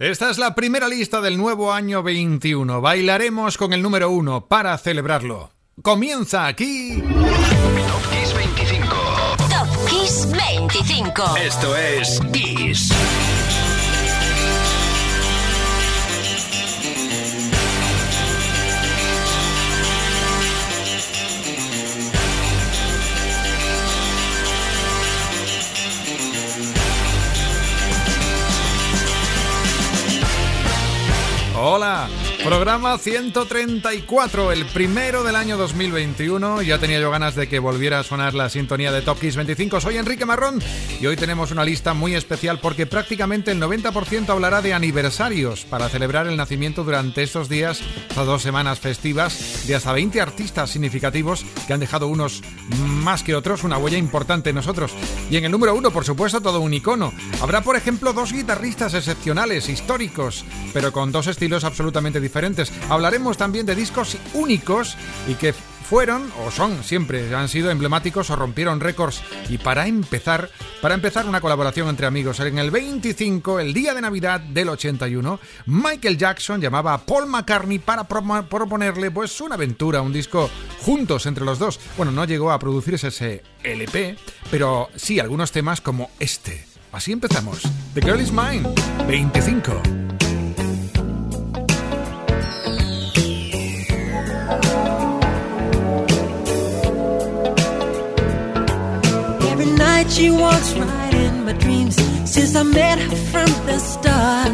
Esta es la primera lista del nuevo año 21. Bailaremos con el número uno para celebrarlo. Comienza aquí. Top Kiss 25. Top Kiss 25. Esto es Kiss. Hola, programa 134, el primero del año 2021. Ya tenía yo ganas de que volviera a sonar la sintonía de Top Kiss 25. Soy Enrique Marrón y hoy tenemos una lista muy especial porque prácticamente el 90% hablará de aniversarios para celebrar el nacimiento durante estos días, estas dos semanas festivas, de hasta 20 artistas significativos que han dejado unos más que otros una huella importante en nosotros. Y en el número uno, por supuesto, todo un icono. Habrá, por ejemplo, dos guitarristas excepcionales, históricos, pero con dos estilos absolutamente diferentes. Hablaremos también de discos únicos y que fueron o son siempre han sido emblemáticos o rompieron récords. Y para empezar para empezar una colaboración entre amigos. En el 25 el día de Navidad del 81 Michael Jackson llamaba a Paul McCartney para proponerle pues una aventura un disco juntos entre los dos. Bueno no llegó a producirse ese LP pero sí algunos temas como este. Así empezamos. The Girl Is Mine 25 night she walks right in my dreams since I met her from the start.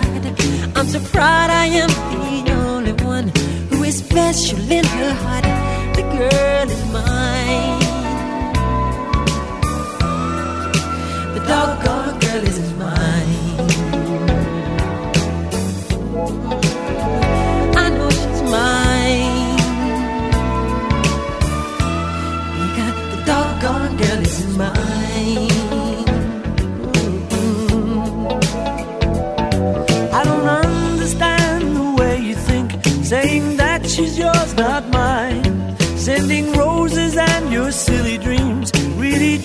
I'm so proud I am the only one who is special in her heart. The girl is mine. The doggone girl is mine.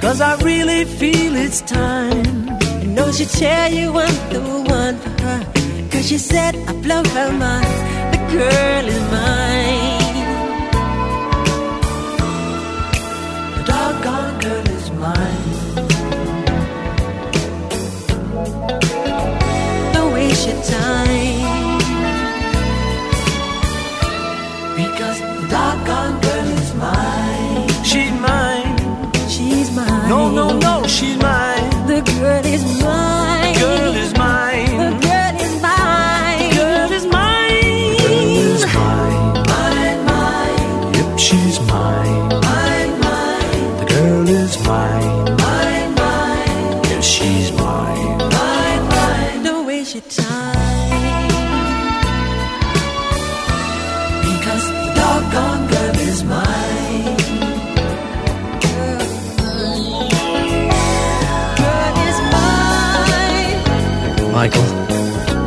Cause I really feel it's time. I know she tell you I'm the one for her, cause she said I blow her mind. The girl is mine. The doggone girl is mine. Don't waste your time. She's mine. The girl is mine.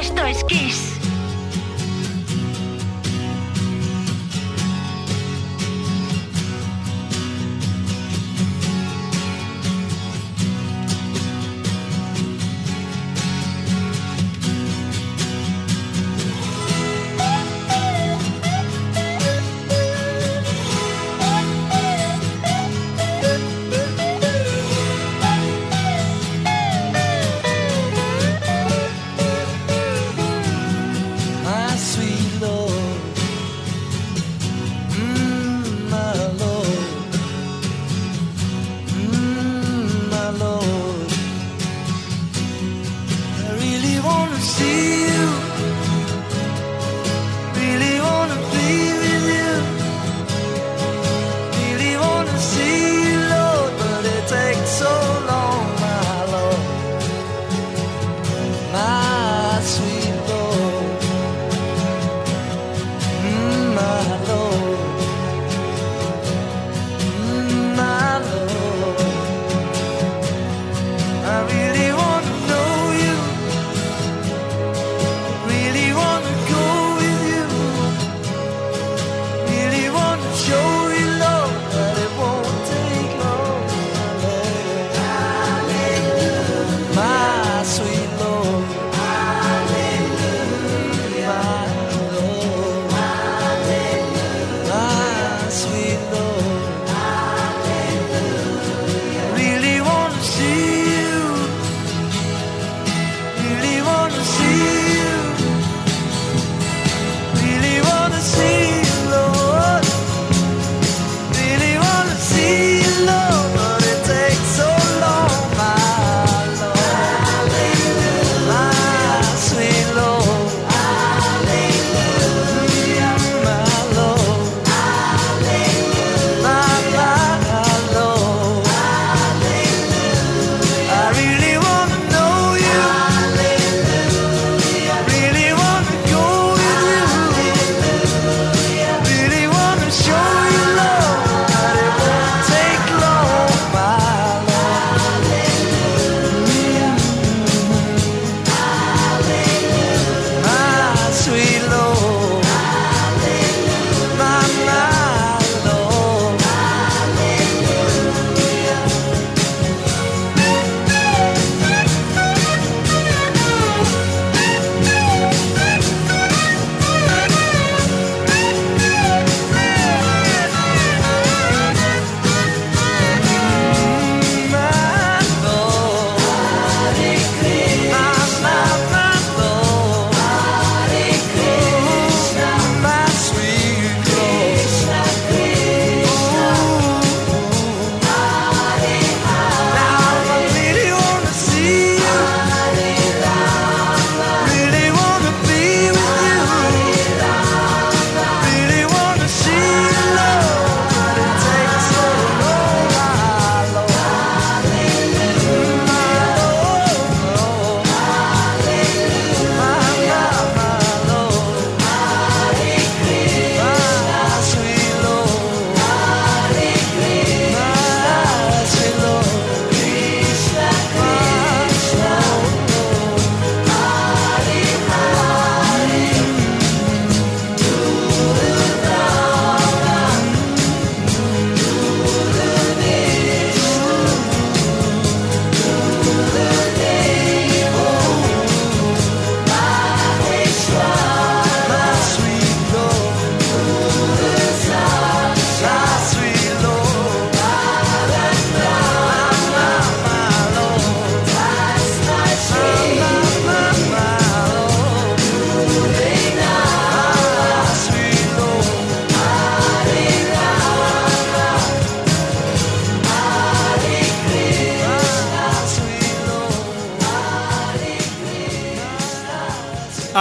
Esto es Kiss.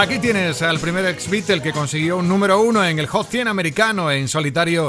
Aquí tienes al primer ex Beatle que consiguió un número uno en el Hot 100 americano en solitario.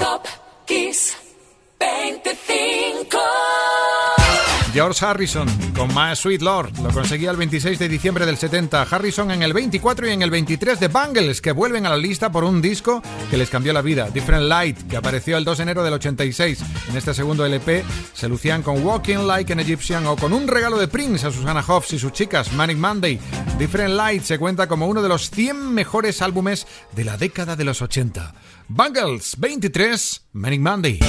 George Harrison con My Sweet Lord. Lo conseguía el 26 de diciembre del 70. Harrison en el 24 y en el 23 de Bangles, que vuelven a la lista por un disco que les cambió la vida. Different Light, que apareció el 2 de enero del 86. En este segundo LP se lucían con Walking Like an Egyptian o con un regalo de Prince a Susana Hoffs y sus chicas, Manic Monday. Different Light se cuenta como uno de los 100 mejores álbumes de la década de los 80. Bangles 23, Manic Monday.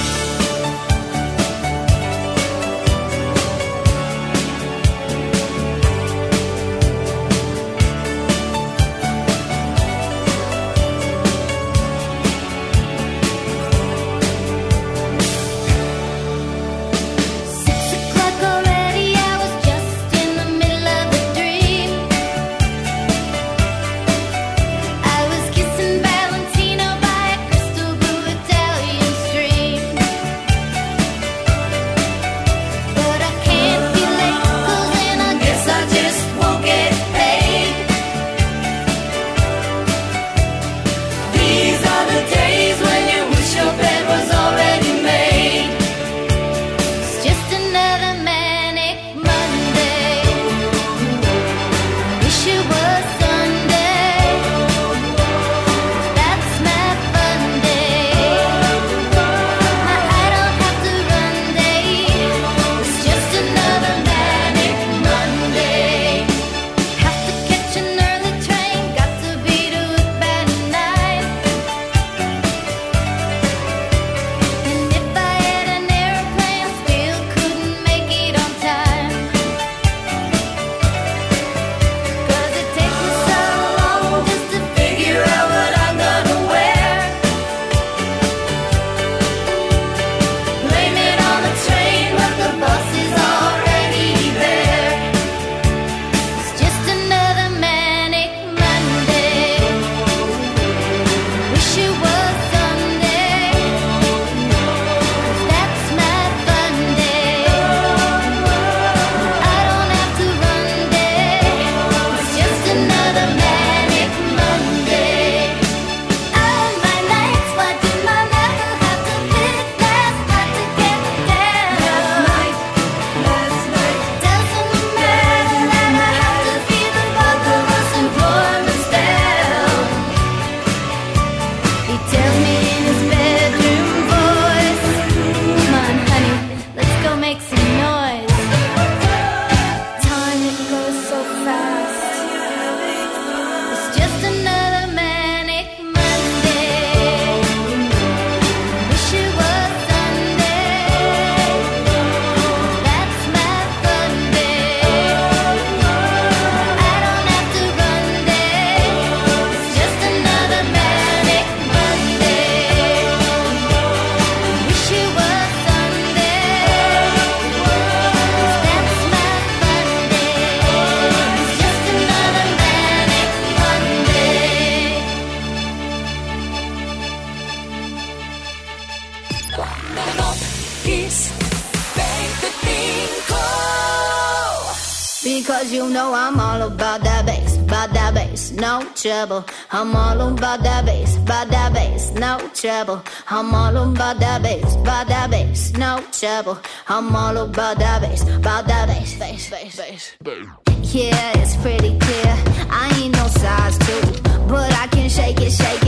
Yeah, it's pretty clear. I ain't no size two, but I can shake it, shake it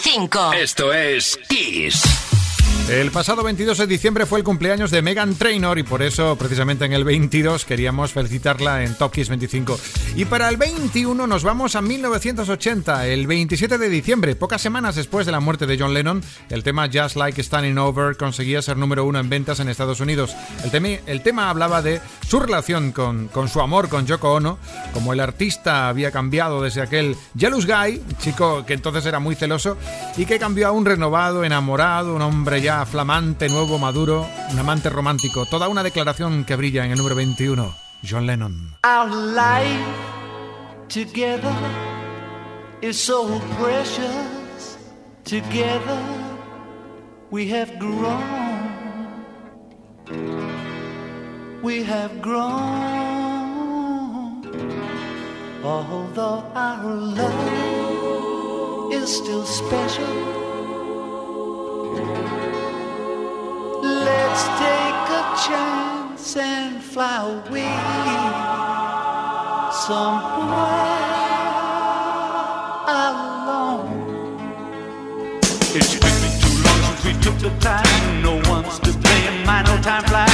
25. Esto es Kiss. El pasado 22 de diciembre fue el cumpleaños de Megan Trainor y por eso precisamente en el 22 queríamos felicitarla en Top Kiss 25. Y para el 21 nos vamos a 1980, el 27 de diciembre, pocas semanas después de la muerte de John Lennon, el tema Just Like Standing Over conseguía ser número uno en ventas en Estados Unidos. El, el tema hablaba de su relación con, con su amor con Yoko Ono, como el artista había cambiado desde aquel Jealous Guy, chico que entonces era muy celoso, y que cambió a un renovado, enamorado, un hombre ya flamante, nuevo, maduro, un amante romántico. Toda una declaración que brilla en el número 21. John Lennon. Our life together is so precious. Together we have grown. We have grown. Although our love is still special. Let's take a chance and fly away somewhere alone. It's been too long since we took the time. No one's to blame. My no time flies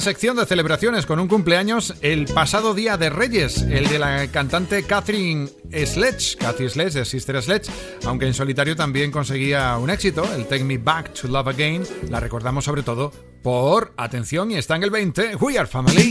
sección de celebraciones con un cumpleaños el pasado día de Reyes, el de la cantante Catherine Sledge, Cathy Sledge de Sister Sledge, aunque en solitario también conseguía un éxito, el Take Me Back to Love Again, la recordamos sobre todo por, atención, y está en el 20, We Are Family.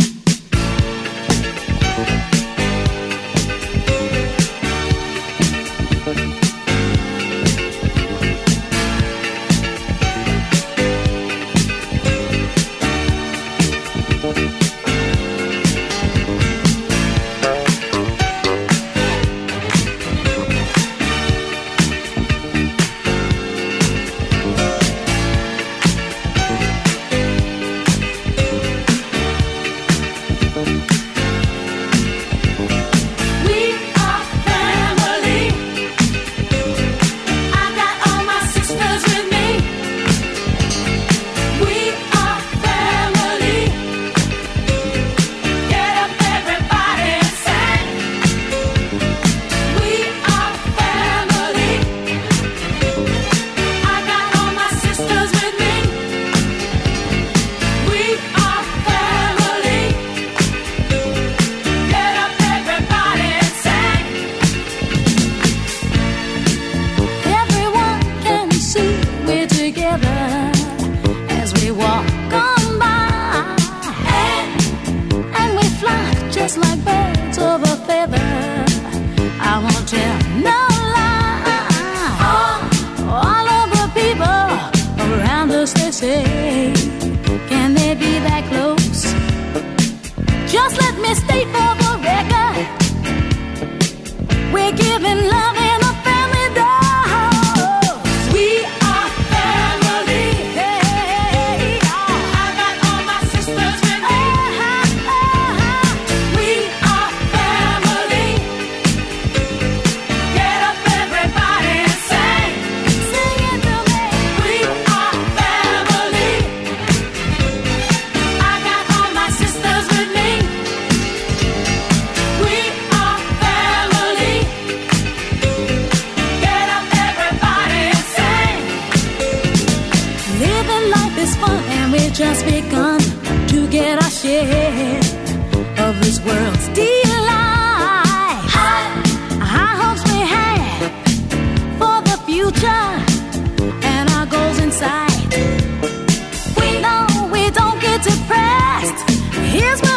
Here's my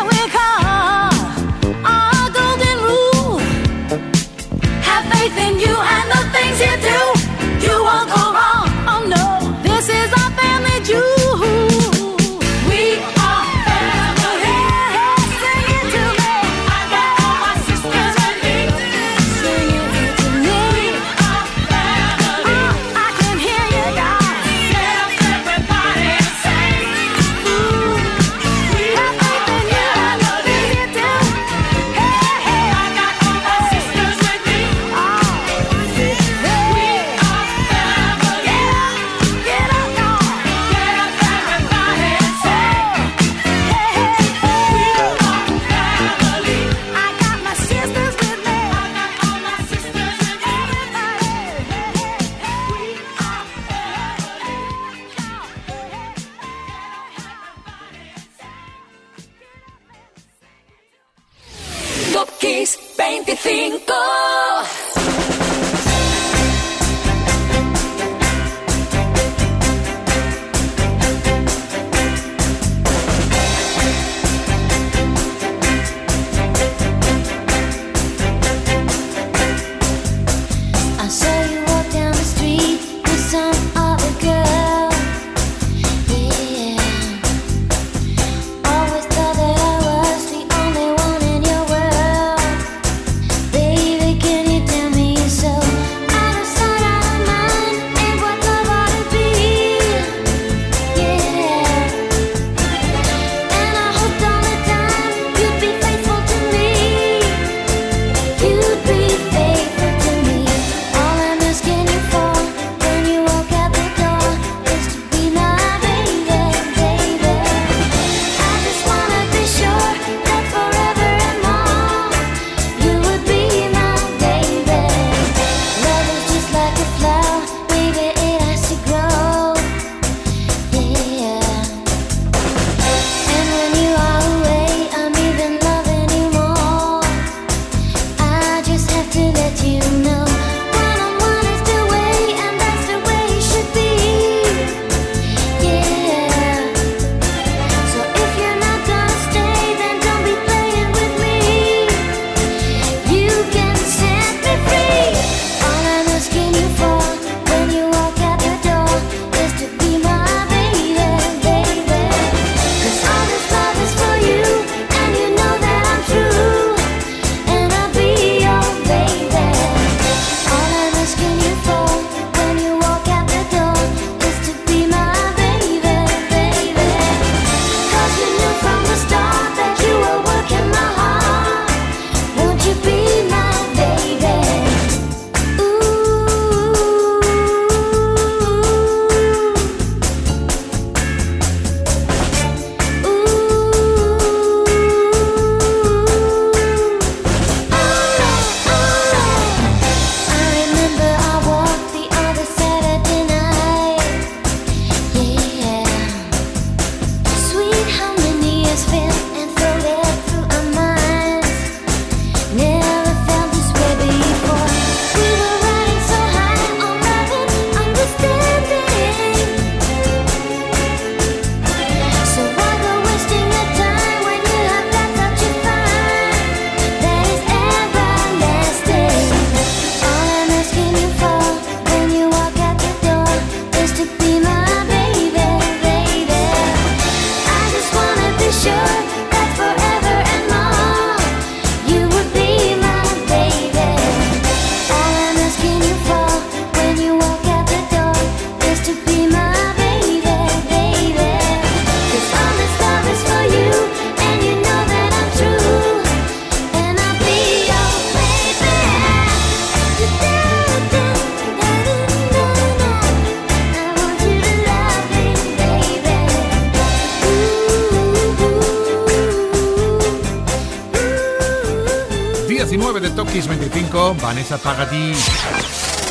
25, Vanessa Pagadí.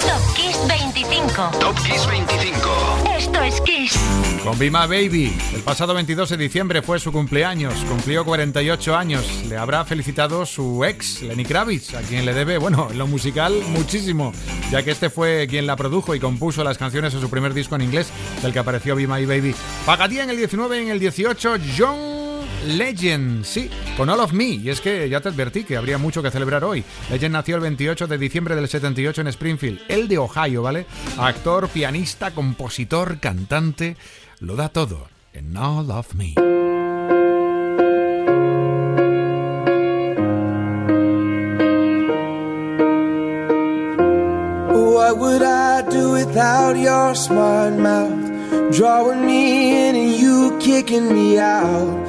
Top Kiss 25. Top Kiss 25. Esto es Kiss. Con Be My Baby. El pasado 22 de diciembre fue su cumpleaños. Cumplió 48 años. Le habrá felicitado su ex, Lenny Kravitz, a quien le debe, bueno, en lo musical, muchísimo, ya que este fue quien la produjo y compuso las canciones de su primer disco en inglés, del que apareció Be My Baby. Pagadía en el 19 y en el 18, John Legend, sí, con All of Me. Y es que ya te advertí que habría mucho que celebrar hoy. Legend nació el 28 de diciembre del 78 en Springfield, el de Ohio, ¿vale? Actor, pianista, compositor, cantante, lo da todo en All of Me. What would I do without your smart mouth? Drawing me in and you kicking me out.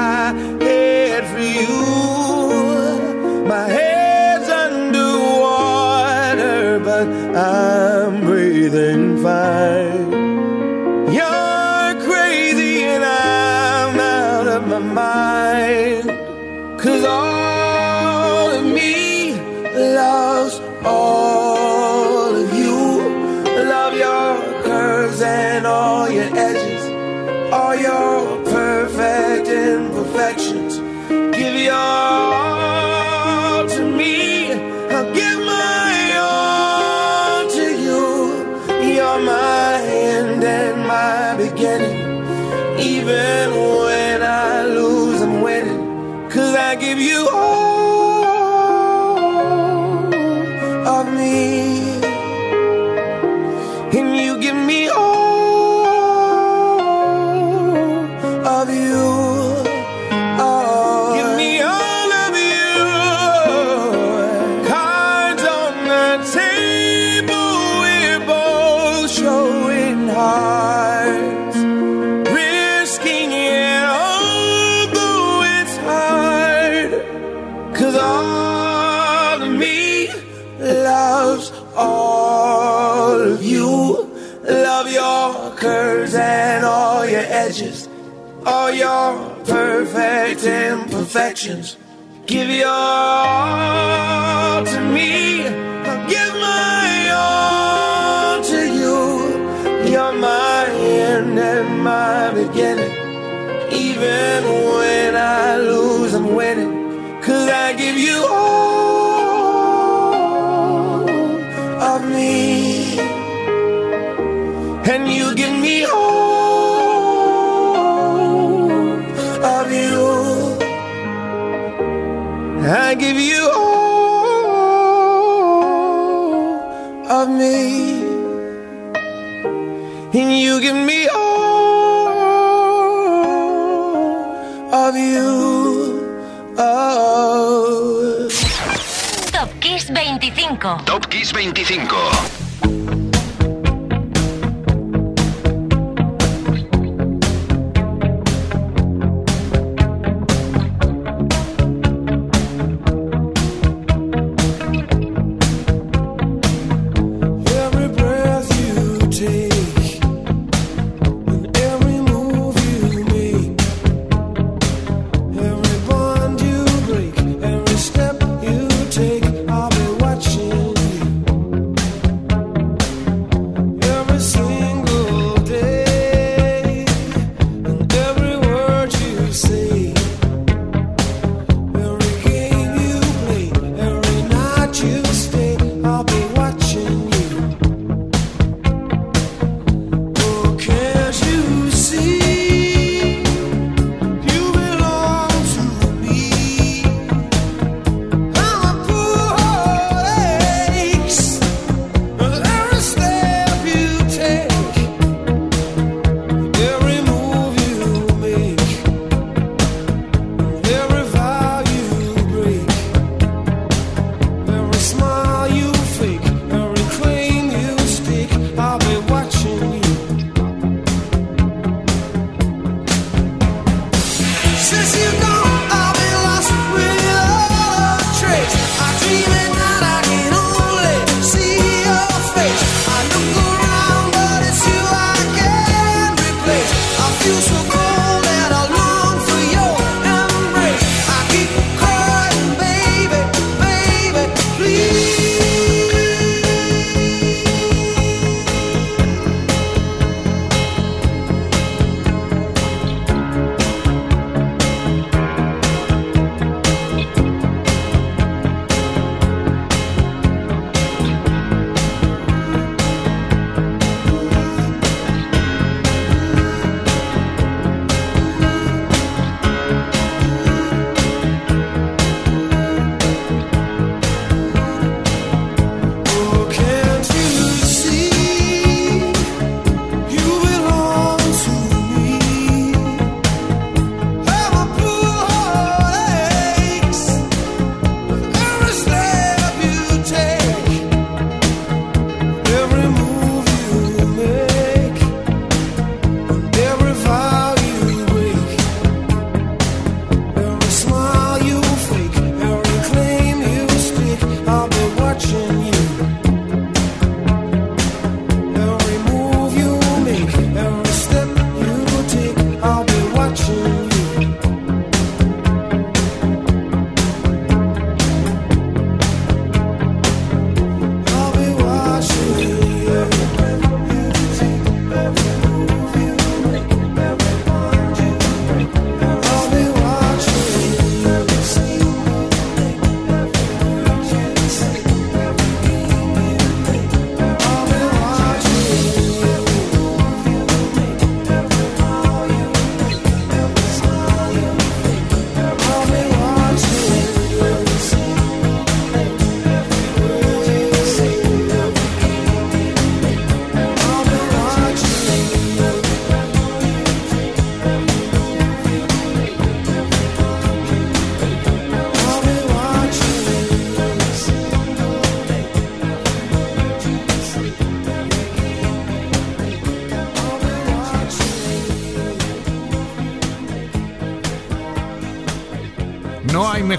I'm breathing imperfections. Give your 25. Top Kiss 25.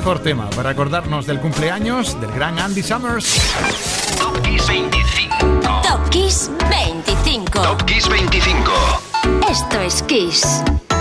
mejor tema para acordarnos del cumpleaños del gran Andy Summers. Top Kiss 25. Top Kiss 25. Top Kiss 25. Esto es Kiss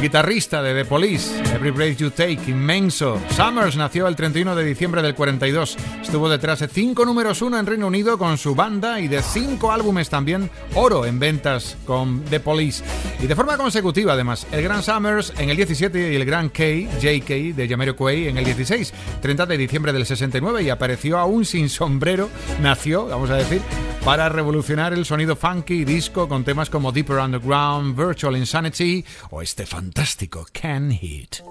guitarrista de The Police, Every Breath You Take, inmenso. Summers nació el 31 de diciembre del 42. Estuvo detrás de cinco números uno en Reino Unido con su banda y de cinco álbumes también oro en ventas con The Police. Y de forma consecutiva, además, el Gran Summers en el 17 y el Gran K, JK, de Jamiroquai en el 16, 30 de diciembre del 69 y apareció aún sin sombrero, nació, vamos a decir, para revolucionar el sonido funky y disco con temas como Deeper Underground, Virtual Insanity o Stefan fantástico Can Hit.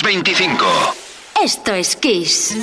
25. Top Kiss 25. Esto es Kiss.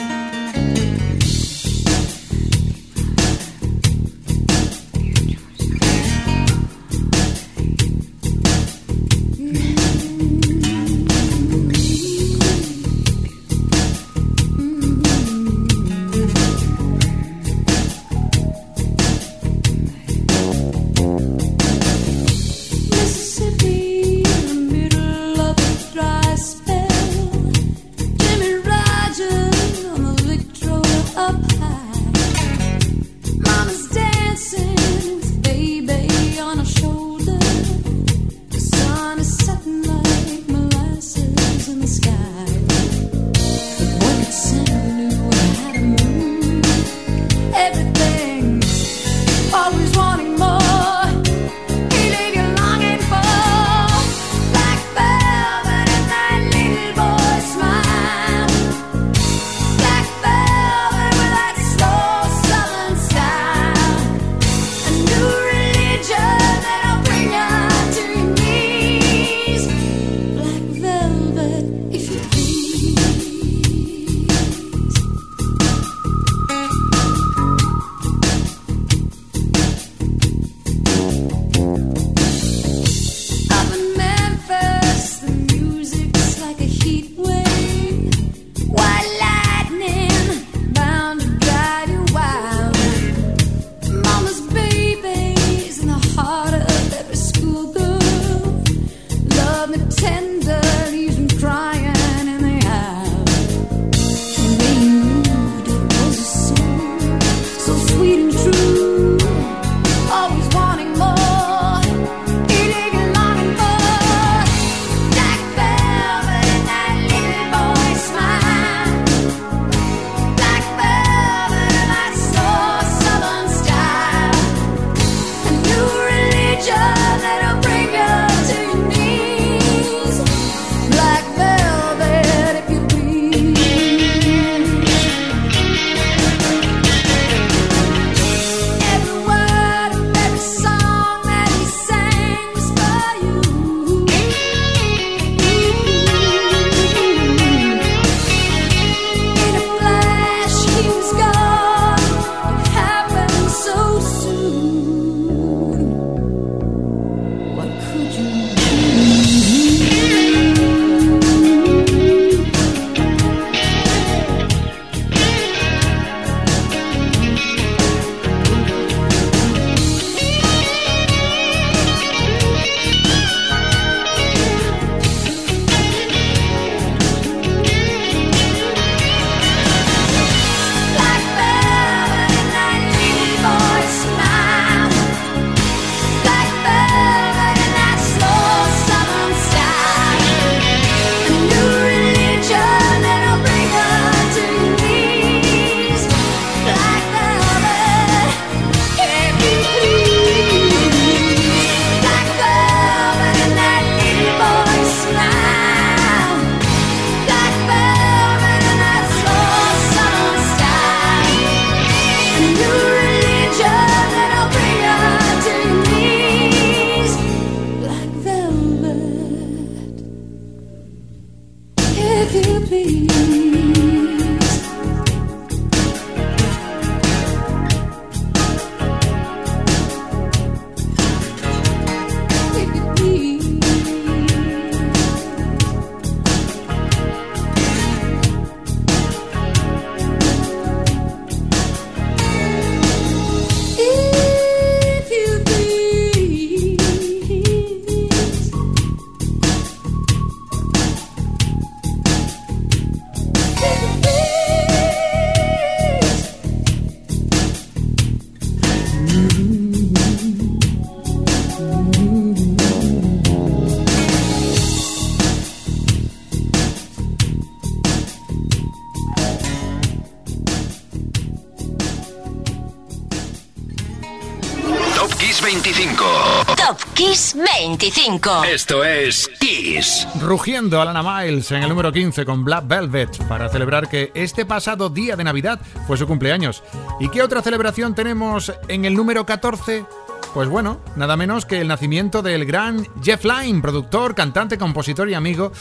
25. Esto es Kiss. Rugiendo Alana Miles en el número 15 con Black Velvet para celebrar que este pasado día de Navidad fue su cumpleaños. ¿Y qué otra celebración tenemos en el número 14? Pues bueno, nada menos que el nacimiento del gran Jeff Lynne, productor, cantante, compositor y amigo,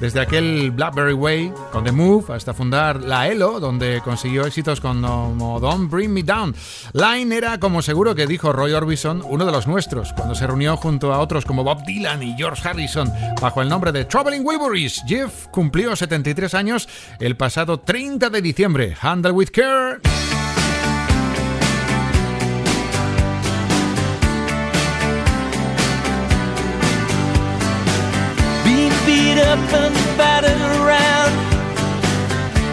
desde aquel Blackberry Way con The Move hasta fundar la ELO, donde consiguió éxitos como Don't Bring Me Down. Lynne era, como seguro que dijo Roy Orbison, uno de los nuestros, cuando se reunió junto a otros como Bob Dylan y George Harrison bajo el nombre de Traveling Wilburys. Jeff cumplió 73 años el pasado 30 de diciembre. Handle with care. Up and battered around.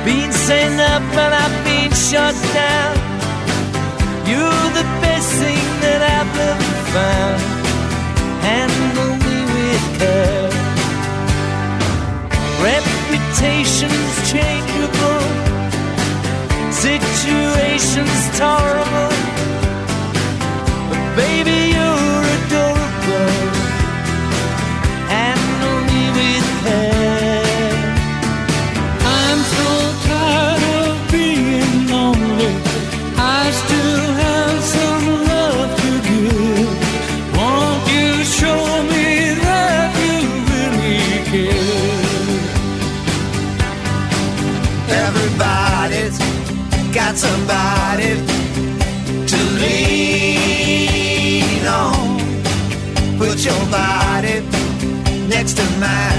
Being sent up and I've been shut down. You're the best thing that I've ever found. Handle me with care. Reputation's changeable. Situation's tolerable. But baby, tonight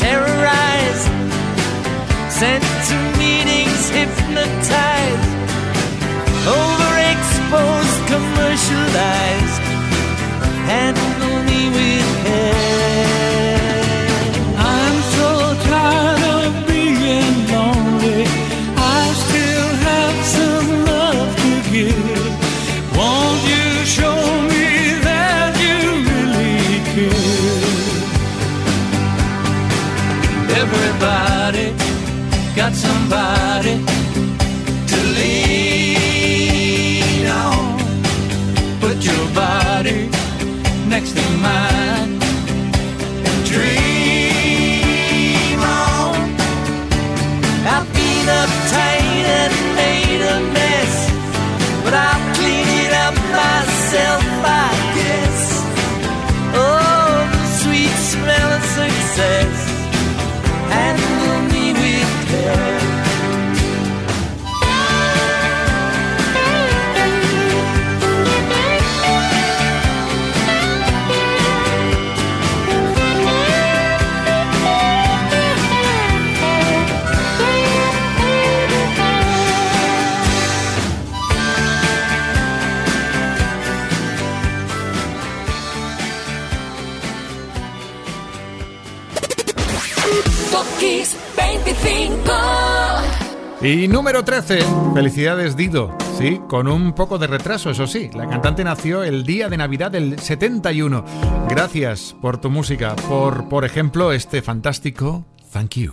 terrorized, sent to meetings, hypnotized, overexposed, commercialized. Handle Y número 13, felicidades Dido. Sí, con un poco de retraso, eso sí. La cantante nació el día de Navidad del 71. Gracias por tu música, por, por ejemplo, este fantástico Thank You.